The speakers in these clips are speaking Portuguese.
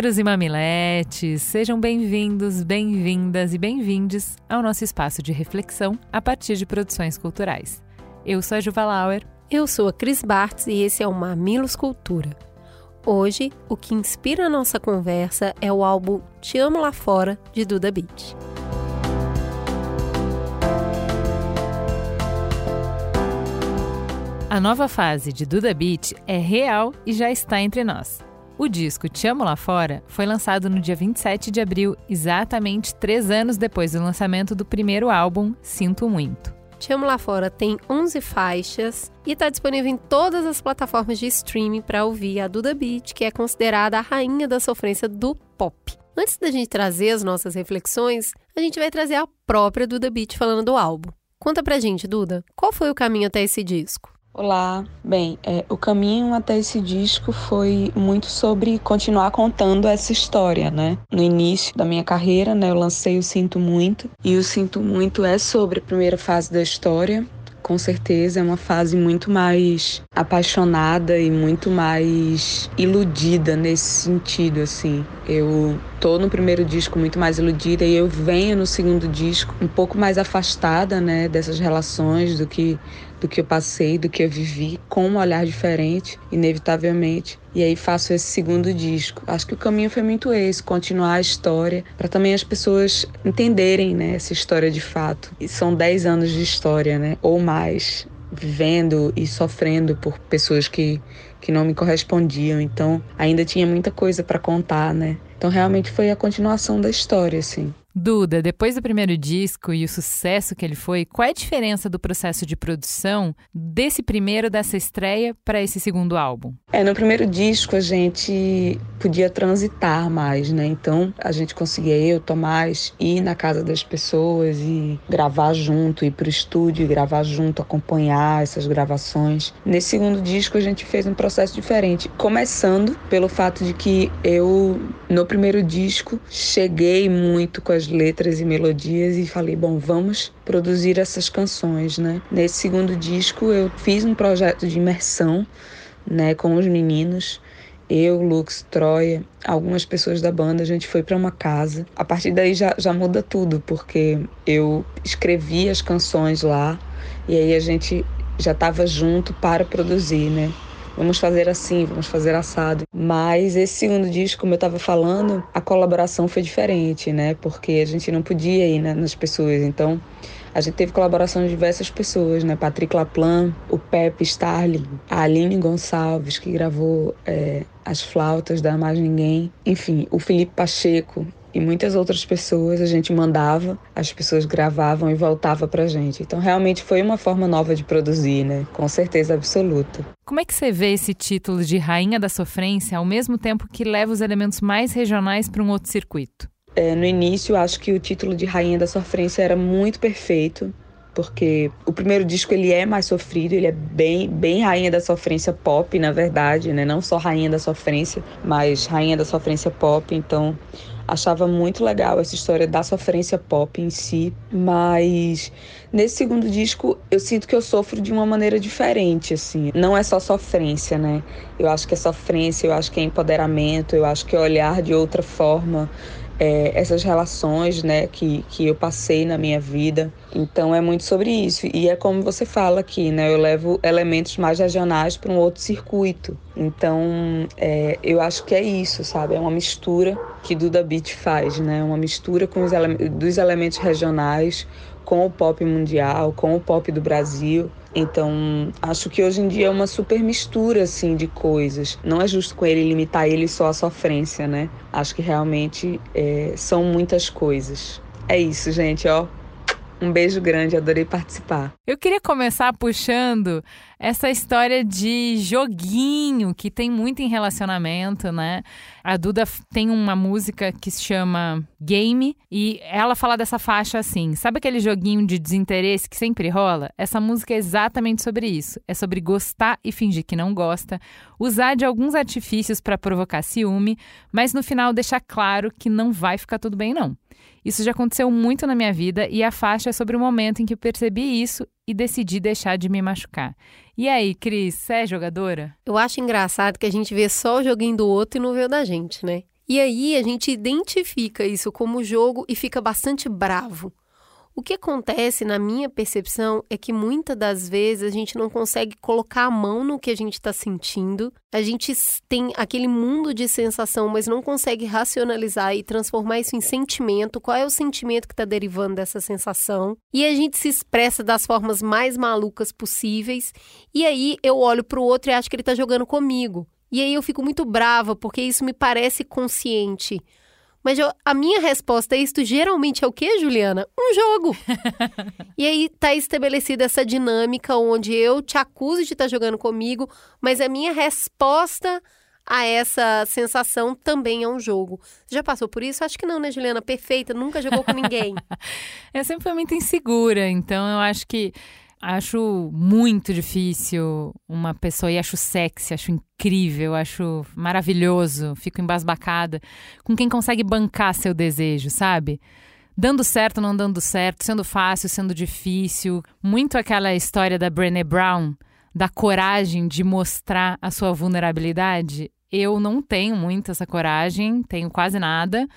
Mamileiros e mamiletes, sejam bem-vindos, bem-vindas e bem-vindes ao nosso espaço de reflexão a partir de produções culturais. Eu sou a Juva Lauer. Eu sou a Cris Bartz e esse é o Mamilos Cultura. Hoje, o que inspira a nossa conversa é o álbum Te Amo Lá Fora, de Duda Beat. A nova fase de Duda Beat é real e já está entre nós. O disco Te Amo Lá Fora foi lançado no dia 27 de abril, exatamente três anos depois do lançamento do primeiro álbum, Sinto Muito. Te Amo Lá Fora tem 11 faixas e está disponível em todas as plataformas de streaming para ouvir a Duda Beat, que é considerada a rainha da sofrência do pop. Antes da gente trazer as nossas reflexões, a gente vai trazer a própria Duda Beat falando do álbum. Conta pra gente, Duda, qual foi o caminho até esse disco? Olá, bem, é, o caminho até esse disco foi muito sobre continuar contando essa história, né? No início da minha carreira, né, eu lancei o Sinto Muito, e o Sinto Muito é sobre a primeira fase da história, com certeza é uma fase muito mais apaixonada e muito mais iludida nesse sentido, assim. Eu tô no primeiro disco muito mais iludida e eu venho no segundo disco um pouco mais afastada, né, dessas relações do que do que eu passei, do que eu vivi, com um olhar diferente, inevitavelmente. E aí faço esse segundo disco. Acho que o caminho foi muito esse, continuar a história, para também as pessoas entenderem, né, essa história de fato. E são 10 anos de história, né, ou mais, vivendo e sofrendo por pessoas que que não me correspondiam. Então, ainda tinha muita coisa para contar, né? Então, realmente foi a continuação da história, assim. Duda, depois do primeiro disco e o sucesso que ele foi, qual é a diferença do processo de produção desse primeiro, dessa estreia, para esse segundo álbum? É, no primeiro disco a gente podia transitar mais, né? Então a gente conseguia, eu, Tomás, ir na casa das pessoas e gravar junto, ir para o estúdio gravar junto, acompanhar essas gravações. Nesse segundo disco a gente fez um processo diferente, começando pelo fato de que eu, no primeiro disco, cheguei muito com as letras e melodias e falei, bom, vamos produzir essas canções, né? Nesse segundo disco eu fiz um projeto de imersão, né, com os meninos. Eu, Lux, Troia, algumas pessoas da banda, a gente foi para uma casa. A partir daí já, já muda tudo, porque eu escrevi as canções lá e aí a gente já estava junto para produzir, né? Vamos fazer assim, vamos fazer assado. Mas esse segundo disco, como eu estava falando, a colaboração foi diferente, né? Porque a gente não podia ir né, nas pessoas. Então, a gente teve colaboração de diversas pessoas, né? Patrick Laplan, o Pepe Starling, a Aline Gonçalves, que gravou é, as flautas da Mais Ninguém. Enfim, o Felipe Pacheco, e muitas outras pessoas a gente mandava, as pessoas gravavam e voltava pra gente. Então realmente foi uma forma nova de produzir, né? Com certeza absoluta. Como é que você vê esse título de Rainha da Sofrência ao mesmo tempo que leva os elementos mais regionais para um outro circuito? É, no início, acho que o título de Rainha da Sofrência era muito perfeito, porque o primeiro disco ele é mais sofrido, ele é bem, bem rainha da sofrência pop, na verdade, né? Não só rainha da sofrência, mas rainha da sofrência pop. Então, achava muito legal essa história da sofrência pop em si, mas nesse segundo disco eu sinto que eu sofro de uma maneira diferente, assim. Não é só sofrência, né? Eu acho que é sofrência, eu acho que é empoderamento, eu acho que é olhar de outra forma é, essas relações né, que, que eu passei na minha vida. Então é muito sobre isso. E é como você fala aqui, né? Eu levo elementos mais regionais para um outro circuito. Então é, eu acho que é isso, sabe? É uma mistura que Duda Beat faz, né? Uma mistura com os ele dos elementos regionais com o pop mundial, com o pop do Brasil. Então, acho que hoje em dia é uma super mistura assim de coisas. Não é justo com ele limitar ele só à sofrência, né? Acho que realmente é, são muitas coisas. É isso, gente, ó. Um beijo grande, adorei participar. Eu queria começar puxando essa história de joguinho que tem muito em relacionamento, né? A Duda tem uma música que se chama Game e ela fala dessa faixa assim: sabe aquele joguinho de desinteresse que sempre rola? Essa música é exatamente sobre isso. É sobre gostar e fingir que não gosta, usar de alguns artifícios para provocar ciúme, mas no final deixar claro que não vai ficar tudo bem, não. Isso já aconteceu muito na minha vida e a faixa é sobre o momento em que percebi isso e decidi deixar de me machucar. E aí, Cris, você é jogadora? Eu acho engraçado que a gente vê só o joguinho do outro e não vê o da gente, né? E aí a gente identifica isso como jogo e fica bastante bravo. O que acontece, na minha percepção, é que muitas das vezes a gente não consegue colocar a mão no que a gente está sentindo. A gente tem aquele mundo de sensação, mas não consegue racionalizar e transformar isso em sentimento. Qual é o sentimento que está derivando dessa sensação? E a gente se expressa das formas mais malucas possíveis. E aí eu olho para o outro e acho que ele está jogando comigo. E aí eu fico muito brava, porque isso me parece consciente. Mas eu, a minha resposta a isso geralmente é o quê, Juliana? Um jogo. e aí tá estabelecida essa dinâmica onde eu te acuso de estar tá jogando comigo, mas a minha resposta a essa sensação também é um jogo. Você já passou por isso? Acho que não, né, Juliana? Perfeita, nunca jogou com ninguém. eu sempre fui muito insegura, então eu acho que Acho muito difícil uma pessoa, e acho sexy, acho incrível, acho maravilhoso, fico embasbacada com quem consegue bancar seu desejo, sabe? Dando certo, não dando certo, sendo fácil, sendo difícil. Muito aquela história da Brené Brown, da coragem de mostrar a sua vulnerabilidade. Eu não tenho muito essa coragem, tenho quase nada.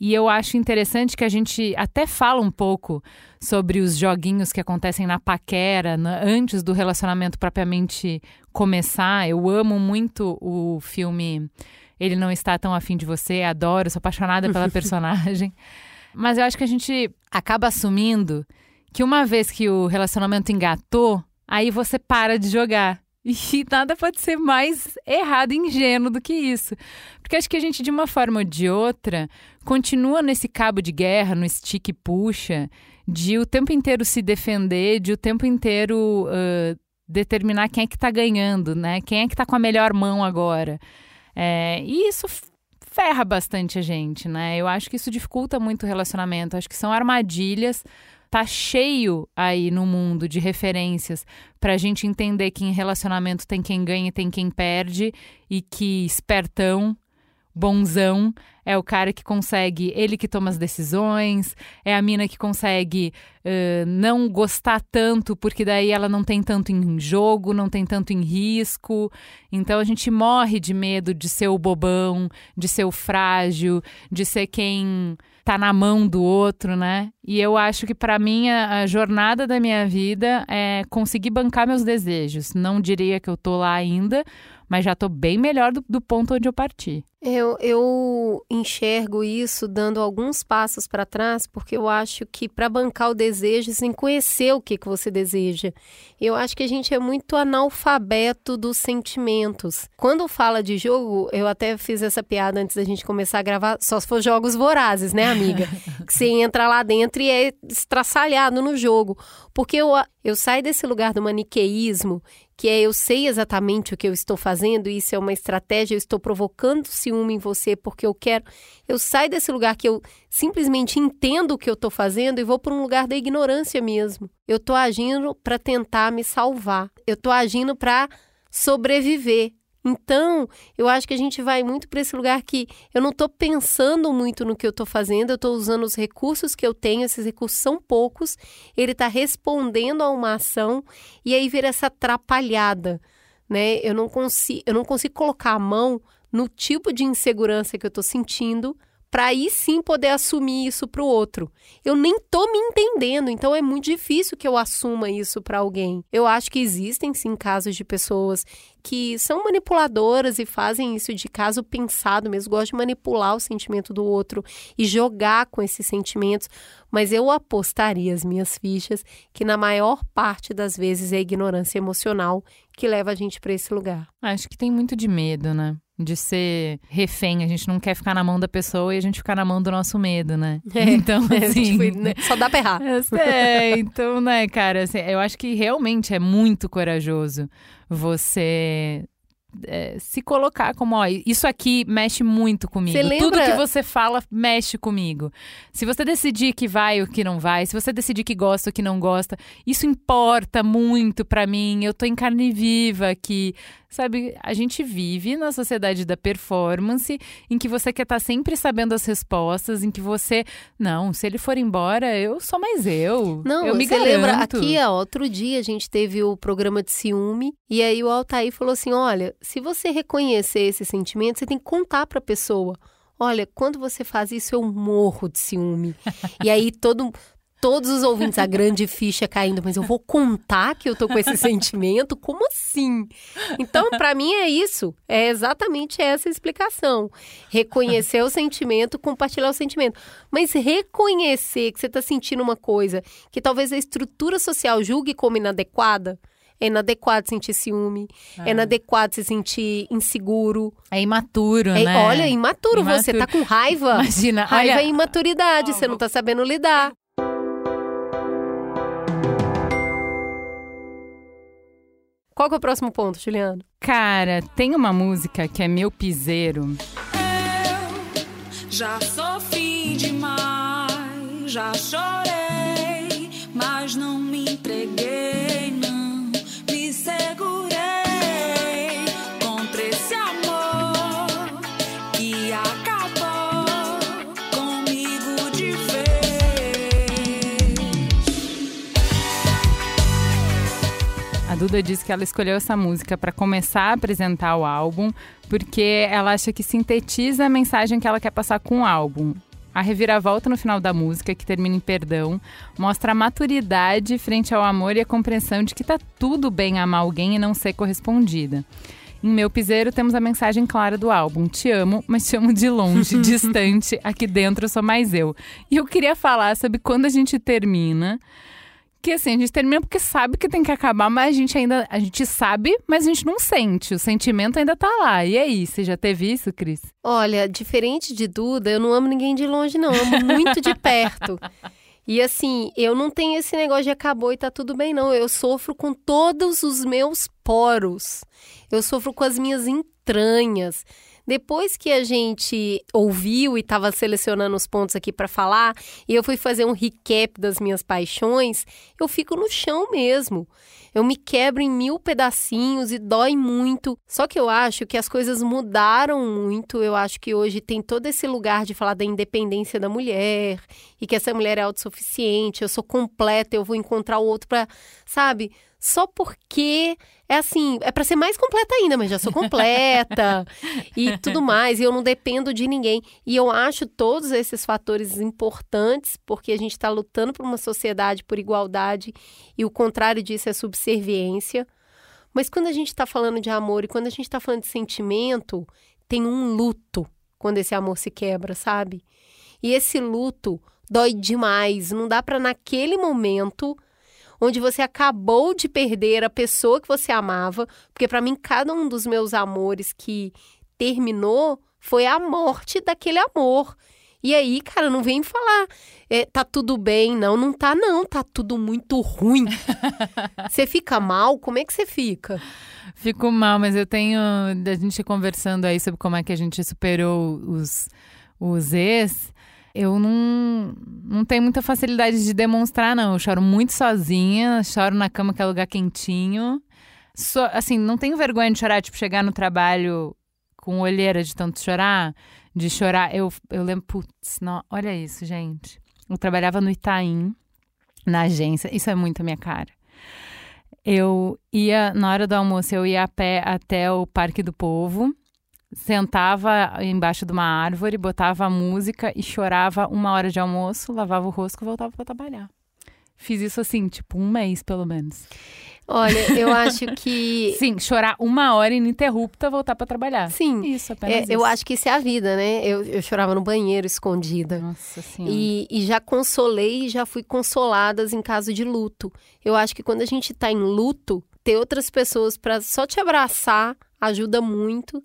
E eu acho interessante que a gente até fala um pouco sobre os joguinhos que acontecem na paquera, na, antes do relacionamento propriamente começar. Eu amo muito o filme Ele Não Está Tão Afim de Você, adoro, sou apaixonada pela personagem. Mas eu acho que a gente acaba assumindo que uma vez que o relacionamento engatou, aí você para de jogar. E nada pode ser mais errado e ingênuo do que isso. Porque acho que a gente, de uma forma ou de outra, continua nesse cabo de guerra, no stick puxa, de o tempo inteiro se defender, de o tempo inteiro uh, determinar quem é que está ganhando, né? Quem é que está com a melhor mão agora. É, e isso ferra bastante a gente, né? Eu acho que isso dificulta muito o relacionamento. Acho que são armadilhas tá cheio aí no mundo de referências para a gente entender que em relacionamento tem quem ganha e tem quem perde e que espertão, bonzão é o cara que consegue, ele que toma as decisões, é a mina que consegue uh, não gostar tanto, porque daí ela não tem tanto em jogo, não tem tanto em risco. Então a gente morre de medo de ser o bobão, de ser o frágil, de ser quem tá na mão do outro, né? E eu acho que para mim a, a, jornada da minha vida é conseguir bancar meus desejos. Não diria que eu tô lá ainda, mas já tô bem melhor do, do ponto onde eu parti. Eu, eu enxergo isso dando alguns passos para trás, porque eu acho que para bancar o desejo, sem conhecer o que, que você deseja. Eu acho que a gente é muito analfabeto dos sentimentos. Quando fala de jogo, eu até fiz essa piada antes da gente começar a gravar, só se for jogos vorazes, né, amiga? que você entra lá dentro e é estraçalhado no jogo. Porque eu, eu saio desse lugar do maniqueísmo que é eu sei exatamente o que eu estou fazendo, isso é uma estratégia, eu estou provocando ciúme em você porque eu quero. Eu saio desse lugar que eu simplesmente entendo o que eu estou fazendo e vou para um lugar da ignorância mesmo. Eu estou agindo para tentar me salvar, eu estou agindo para sobreviver. Então, eu acho que a gente vai muito para esse lugar que eu não estou pensando muito no que eu estou fazendo, eu estou usando os recursos que eu tenho, esses recursos são poucos, ele está respondendo a uma ação e aí vira essa atrapalhada, né? Eu não consigo, eu não consigo colocar a mão no tipo de insegurança que eu estou sentindo para aí sim poder assumir isso para o outro. Eu nem tô me entendendo, então é muito difícil que eu assuma isso para alguém. Eu acho que existem sim casos de pessoas que são manipuladoras e fazem isso de caso pensado mesmo, gostam de manipular o sentimento do outro e jogar com esses sentimentos, mas eu apostaria as minhas fichas que na maior parte das vezes é a ignorância emocional que leva a gente para esse lugar. Acho que tem muito de medo, né? De ser refém. A gente não quer ficar na mão da pessoa e a gente ficar na mão do nosso medo, né? É, então, é, assim. né, só dá pra errar. Eu sei, então, né, cara, assim, eu acho que realmente é muito corajoso você é, se colocar como, ó, isso aqui mexe muito comigo. Tudo que você fala mexe comigo. Se você decidir que vai ou que não vai, se você decidir que gosta ou que não gosta, isso importa muito pra mim. Eu tô em carne viva aqui. Sabe, a gente vive na sociedade da performance, em que você quer estar sempre sabendo as respostas, em que você, não, se ele for embora, eu sou mais eu. Não, eu me você lembra, aqui, ó, outro dia a gente teve o programa de ciúme, e aí o Altair falou assim: olha, se você reconhecer esse sentimento, você tem que contar pra pessoa. Olha, quando você faz isso, eu morro de ciúme. e aí todo. Todos os ouvintes, a grande ficha caindo, mas eu vou contar que eu tô com esse sentimento? Como assim? Então, pra mim é isso. É exatamente essa a explicação. Reconhecer o sentimento, compartilhar o sentimento. Mas reconhecer que você tá sentindo uma coisa que talvez a estrutura social julgue como inadequada. É inadequado sentir ciúme, é, inadequado se sentir inseguro. É imaturo, É- né? olha, imaturo, você Imaturo. tá com raiva. Imagina, Raiva olha, é imaturidade, você não tá sabendo lidar. Qual que é o próximo ponto, Juliano? cara, tem uma música que é meu piseiro. Já sofri demais, já chorei, Duda disse que ela escolheu essa música para começar a apresentar o álbum, porque ela acha que sintetiza a mensagem que ela quer passar com o álbum. A reviravolta no final da música, que termina em perdão, mostra a maturidade frente ao amor e a compreensão de que tá tudo bem amar alguém e não ser correspondida. Em Meu Piseiro temos a mensagem clara do álbum: Te amo, mas te amo de longe, distante, aqui dentro sou mais eu. E eu queria falar sobre quando a gente termina. Que assim, a gente termina porque sabe que tem que acabar, mas a gente ainda. A gente sabe, mas a gente não sente. O sentimento ainda tá lá. E aí, você já teve isso, Cris? Olha, diferente de Duda, eu não amo ninguém de longe, não. Eu amo muito de perto. E assim, eu não tenho esse negócio de acabou e tá tudo bem, não. Eu sofro com todos os meus poros. Eu sofro com as minhas entranhas. Depois que a gente ouviu e estava selecionando os pontos aqui para falar, e eu fui fazer um recap das minhas paixões, eu fico no chão mesmo. Eu me quebro em mil pedacinhos e dói muito. Só que eu acho que as coisas mudaram muito. Eu acho que hoje tem todo esse lugar de falar da independência da mulher e que essa mulher é autossuficiente, eu sou completa, eu vou encontrar o outro para, sabe? Só porque é assim, é para ser mais completa ainda, mas já sou completa e tudo mais, e eu não dependo de ninguém. E eu acho todos esses fatores importantes, porque a gente está lutando por uma sociedade por igualdade e o contrário disso é subserviência. Mas quando a gente está falando de amor e quando a gente está falando de sentimento, tem um luto quando esse amor se quebra, sabe? E esse luto dói demais. Não dá para naquele momento onde você acabou de perder a pessoa que você amava, porque para mim cada um dos meus amores que terminou foi a morte daquele amor. E aí, cara, não vem falar, é, tá tudo bem, não, não tá não, tá tudo muito ruim. Você fica mal? Como é que você fica? Fico mal, mas eu tenho. A gente conversando aí sobre como é que a gente superou os, os ex. Eu não, não tenho muita facilidade de demonstrar, não. Eu choro muito sozinha, choro na cama, que é lugar quentinho. Só, assim, não tenho vergonha de chorar, tipo, chegar no trabalho com olheira de tanto chorar, de chorar. Eu, eu lembro, putz, não, olha isso, gente. Eu trabalhava no Itaim, na agência, isso é muito a minha cara. Eu ia, na hora do almoço, eu ia a pé até o Parque do Povo, sentava embaixo de uma árvore, botava a música e chorava uma hora de almoço, lavava o rosto e voltava para trabalhar. Fiz isso assim, tipo, um mês pelo menos. Olha, eu acho que. Sim, chorar uma hora ininterrupta, voltar para trabalhar. Sim. Isso, apenas É, isso. eu acho que isso é a vida, né? Eu, eu chorava no banheiro escondida. Nossa senhora. E, e já consolei e já fui consoladas em caso de luto. Eu acho que quando a gente tá em luto, ter outras pessoas para só te abraçar ajuda muito.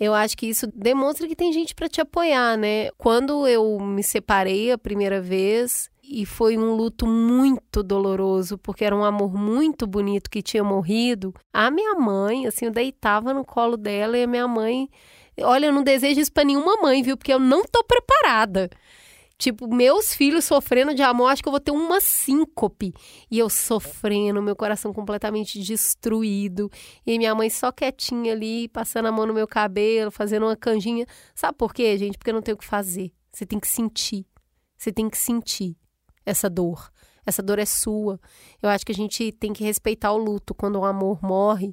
Eu acho que isso demonstra que tem gente para te apoiar, né? Quando eu me separei a primeira vez, e foi um luto muito doloroso, porque era um amor muito bonito que tinha morrido. A minha mãe, assim, eu deitava no colo dela e a minha mãe. Olha, eu não desejo isso pra nenhuma mãe, viu? Porque eu não tô preparada. Tipo, meus filhos sofrendo de amor, acho que eu vou ter uma síncope. E eu sofrendo, meu coração completamente destruído. E minha mãe só quietinha ali, passando a mão no meu cabelo, fazendo uma canjinha. Sabe por quê, gente? Porque eu não tenho o que fazer. Você tem que sentir. Você tem que sentir essa dor. Essa dor é sua. Eu acho que a gente tem que respeitar o luto quando o amor morre.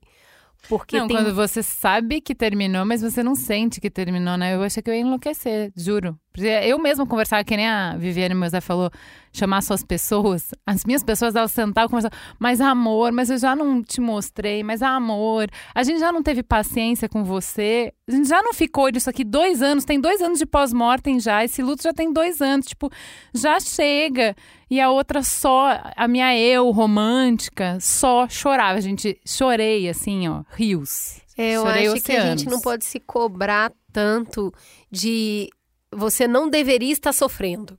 Porque não, tem... quando você sabe que terminou, mas você não sente que terminou, né? Eu achei que eu ia enlouquecer, juro. Eu mesma conversava, que nem a Viviane Zé falou, chamar suas pessoas. As minhas pessoas, elas sentavam e conversavam. Mas amor, mas eu já não te mostrei, mas amor, a gente já não teve paciência com você. A gente já não ficou disso aqui dois anos, tem dois anos de pós-mortem já. Esse luto já tem dois anos. Tipo, já chega. E a outra só, a minha eu romântica, só chorava. A gente chorei assim, ó, rios. Eu Chorei acho que a oceanos. gente não pode se cobrar tanto de você não deveria estar sofrendo,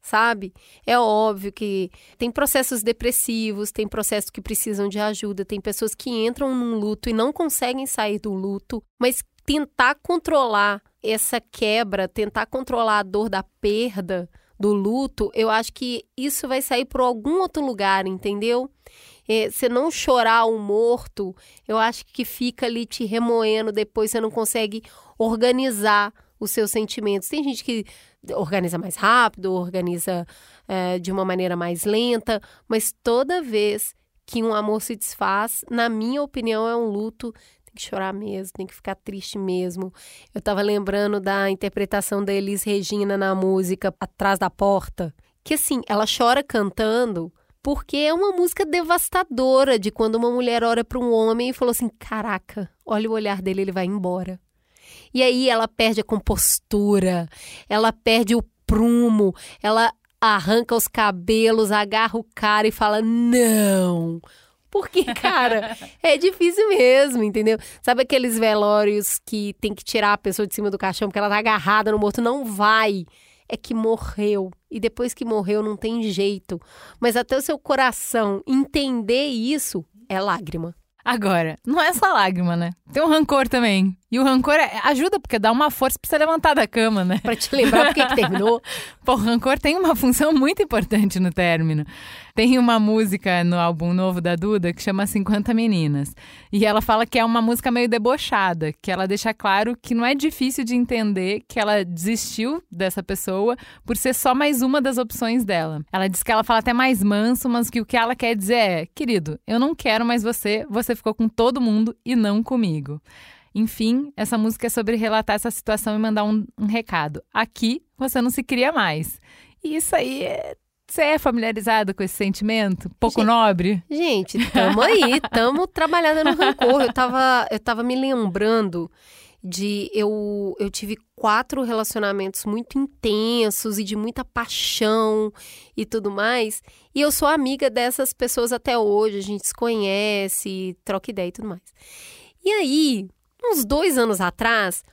sabe? É óbvio que tem processos depressivos, tem processos que precisam de ajuda, tem pessoas que entram num luto e não conseguem sair do luto, mas tentar controlar essa quebra, tentar controlar a dor da perda, do luto, eu acho que isso vai sair por algum outro lugar, entendeu? É, você não chorar o morto, eu acho que fica ali te remoendo, depois você não consegue organizar os seus sentimentos. Tem gente que organiza mais rápido, organiza é, de uma maneira mais lenta, mas toda vez que um amor se desfaz, na minha opinião, é um luto. Tem que chorar mesmo, tem que ficar triste mesmo. Eu tava lembrando da interpretação da Elis Regina na música Atrás da Porta, que assim, ela chora cantando porque é uma música devastadora de quando uma mulher olha para um homem e falou assim: "Caraca, olha o olhar dele, ele vai embora". E aí ela perde a compostura, ela perde o prumo, ela arranca os cabelos, agarra o cara e fala: "Não". Porque, cara, é difícil mesmo, entendeu? Sabe aqueles velórios que tem que tirar a pessoa de cima do caixão porque ela tá agarrada no morto? Não vai. É que morreu. E depois que morreu, não tem jeito. Mas até o seu coração entender isso é lágrima. Agora, não é só lágrima, né? Tem um rancor também. E o rancor é- ajuda, porque dá uma força pra você levantar da cama, né? Pra te lembrar por que que terminou. Pô, o rancor tem uma função muito importante no término. Tem uma música no álbum novo da Duda que chama 50 Meninas. E ela fala que é uma música meio debochada, que ela deixa claro que não é difícil de entender que ela desistiu dessa pessoa por ser só mais uma das opções dela. Ela diz que ela fala até mais manso, mas que o que ela quer dizer é: querido, eu não quero mais você, você ficou com todo mundo e não comigo. Enfim, essa música é sobre relatar essa situação e mandar um, um recado. Aqui você não se cria mais. E isso aí é. Você é familiarizado com esse sentimento? Pouco Gente, nobre? Gente, tamo aí, tamo trabalhando no rancor. Eu tava, eu tava me lembrando de eu, eu tive quatro relacionamentos muito intensos e de muita paixão e tudo mais. E eu sou amiga dessas pessoas até hoje, a gente se conhece, troca ideia e tudo mais. E aí, uns dois anos atrás,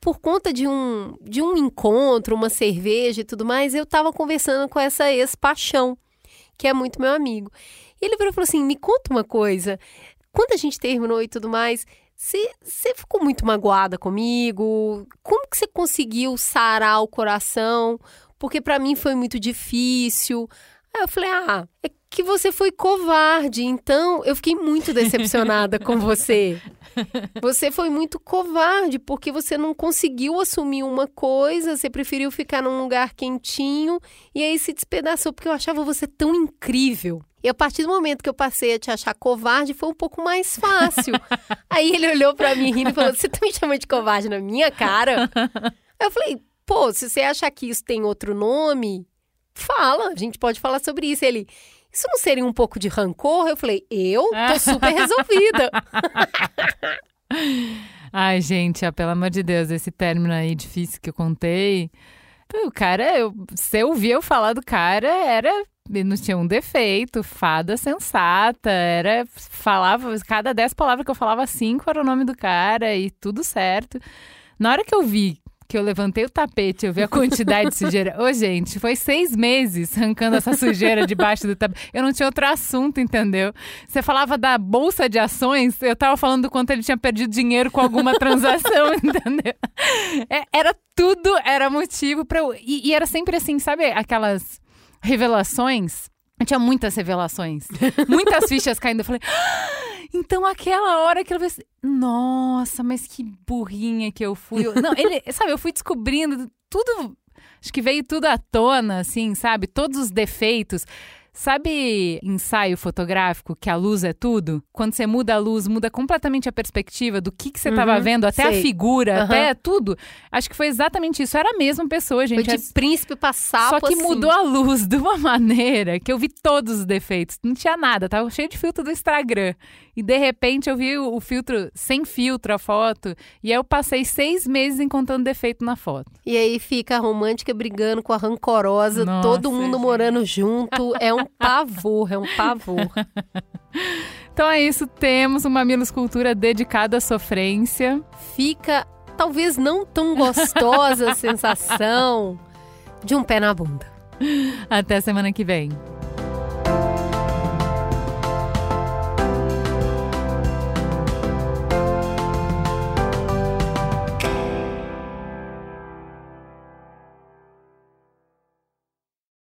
por conta de um, de um encontro, uma cerveja e tudo mais, eu tava conversando com essa ex-paixão, que é muito meu amigo. E ele virou e falou assim: me conta uma coisa. Quando a gente terminou e tudo mais, você ficou muito magoada comigo? Como que você conseguiu sarar o coração? Porque pra mim foi muito difícil. Aí eu falei: ah, é que você foi covarde, então eu fiquei muito decepcionada com você. Você foi muito covarde porque você não conseguiu assumir uma coisa, você preferiu ficar num lugar quentinho e aí se despedaçou porque eu achava você tão incrível. E a partir do momento que eu passei a te achar covarde, foi um pouco mais fácil. aí ele olhou pra mim rindo e falou: Você tá me chamando de covarde na minha cara? Aí eu falei: Pô, se você achar que isso tem outro nome, fala, a gente pode falar sobre isso. Ele. Isso não seria um pouco de rancor? Eu falei, eu tô super resolvida. Ai, gente, ó, pelo amor de Deus, esse término aí difícil que eu contei. O cara, eu, se eu ouvia eu falar do cara, era. Não tinha um defeito, fada sensata, era. Falava, cada dez palavras que eu falava, cinco era o nome do cara e tudo certo. Na hora que eu vi que eu levantei o tapete, eu vi a quantidade de sujeira. Ô, gente, foi seis meses arrancando essa sujeira debaixo do tapete. Eu não tinha outro assunto, entendeu? Você falava da bolsa de ações, eu tava falando do quanto ele tinha perdido dinheiro com alguma transação, entendeu? É, era tudo, era motivo para eu. E, e era sempre assim, sabe aquelas revelações? Eu tinha muitas revelações, muitas fichas caindo. Eu falei, "Ah, então aquela hora que eu falei, nossa, mas que burrinha que eu fui. Não, ele, sabe, eu fui descobrindo tudo, acho que veio tudo à tona, assim, sabe? Todos os defeitos. Sabe ensaio fotográfico, que a luz é tudo? Quando você muda a luz, muda completamente a perspectiva do que, que você estava Uhum, vendo, até sei. a figura, Aham. até tudo. Acho que foi exatamente isso. Era a mesma pessoa, Foi gente. de príncipe pra sapo, Só que assim. mudou a luz de uma maneira que eu vi todos os defeitos. Não tinha nada, tava cheio de filtro do Instagram. E de repente eu vi o, o filtro sem filtro, a foto. E aí eu passei seis meses encontrando defeito na foto. E aí fica a romântica brigando com a rancorosa, Nossa, todo mundo gente. morando junto. É um pavor, é um pavor. Então é isso, temos uma Mamilos Cultura dedicada à sofrência. Fica talvez não tão gostosa a sensação de um pé na bunda. Até semana que vem.